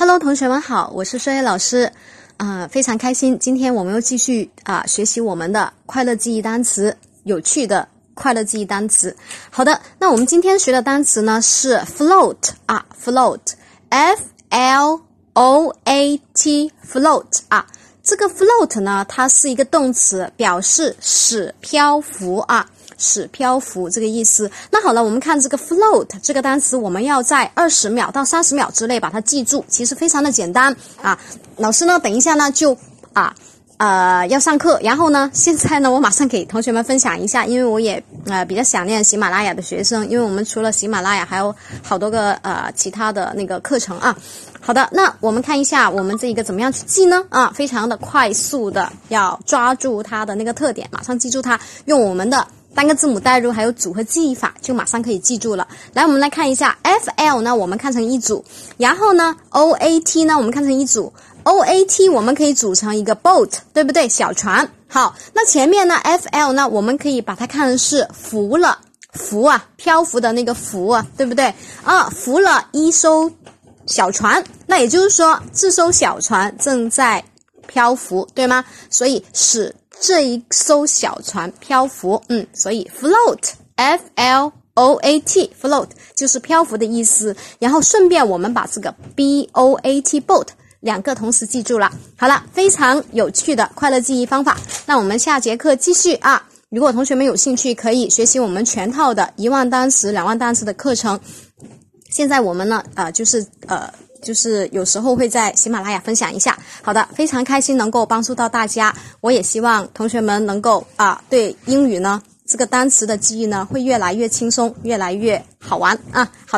Hello，同学们好，我是双叶老师，啊、非常开心，今天我们又继续啊、学习我们的快乐记忆单词，有趣的快乐记忆单词。好的，那我们今天学的单词呢是 float 啊，float，f l o a t，float 啊。这个 float 呢，它是一个动词，表示使漂浮啊，使漂浮这个意思。那好了，我们看这个 float 这个单词，我们要在二十秒到三十秒之内把它记住，其实非常的简单啊。老师呢，等一下呢就啊。呃，要上课，然后呢，现在呢，我马上给同学们分享一下，因为我也呃比较想念喜马拉雅的学生，因为我们除了喜马拉雅，还有好多个呃其他的那个课程啊。好的，那我们看一下我们这一个怎么样去记呢？啊，非常的快速的，要抓住它的那个特点，马上记住它，用我们的单个字母代入还有组合记忆法，就马上可以记住了。来，我们来看一下 F L 呢，我们看成一组，然后呢 O A T 呢，我们看成一组。O A T 我们可以组成一个 boat，对不对？小船。好，那前面呢 F L 呢，我们可以把它看成是浮了，浮啊，漂浮的那个浮啊，对不对？啊，浮了一艘小船，那也就是说这艘小船正在漂浮，对吗？所以使这一艘小船漂浮，嗯，所以 float，F L O A T float 就是漂浮的意思。然后顺便我们把这个 B O A T boat 两个同时记住了。好了，非常有趣的快乐记忆方法。那我们下节课继续啊！如果同学们有兴趣，可以学习我们全套的一万单词、两万单词的课程。现在我们呢，呃，就是呃，就是有时候会在喜马拉雅分享一下。好的，非常开心能够帮助到大家。我也希望同学们能够啊，对英语呢这个单词的记忆呢会越来越轻松，越来越好玩啊。好。